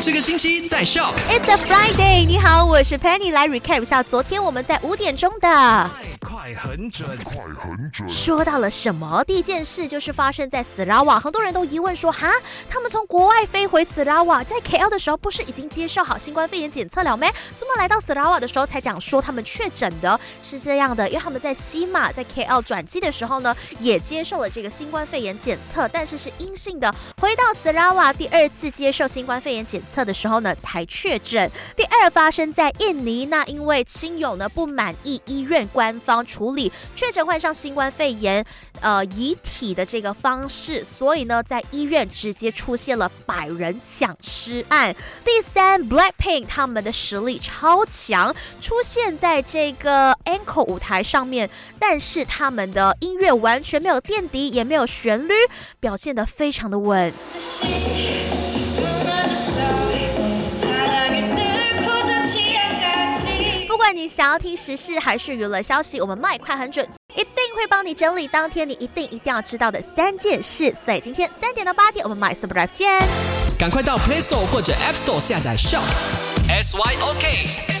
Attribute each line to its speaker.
Speaker 1: 这个星期在笑。
Speaker 2: It's a Friday。你好，我是 Penny，来 recap 一下昨天我们在五点钟的。
Speaker 1: 快很准，快很准
Speaker 2: 说到了什么？第一件事就是发生在斯拉瓦，很多人都疑问说，哈，他们从国外飞回斯拉瓦，在 KL 的时候不是已经接受好新冠肺炎检测了没？怎么来到斯拉瓦的时候才讲说他们确诊的？是这样的，因为他们在西马在 KL 转机的时候呢，也接受了这个新冠肺炎检测，但是是阴性的。回到斯拉瓦第二次接受新冠肺炎检测的时候呢，才确诊。第二发生在印尼，那因为亲友呢不满意医院官方处理确诊患上新冠肺炎呃遗体的这个方式，所以呢在医院直接出现了百人抢尸案。第三，Blackpink 他们的实力超强，出现在这个 Encore 舞台上面，但是他们的音乐完全没有垫底，也没有旋律，表现得非常的稳。你想要听时事还是娱乐消息，我们麦快很准，一定会帮你整理当天你一定一定要知道的三件事。所以今天三点到八点，我们麦 Super Drive 见。
Speaker 1: 赶快到 Play Store 或者 App Store 下载 SHOP，S Y OK。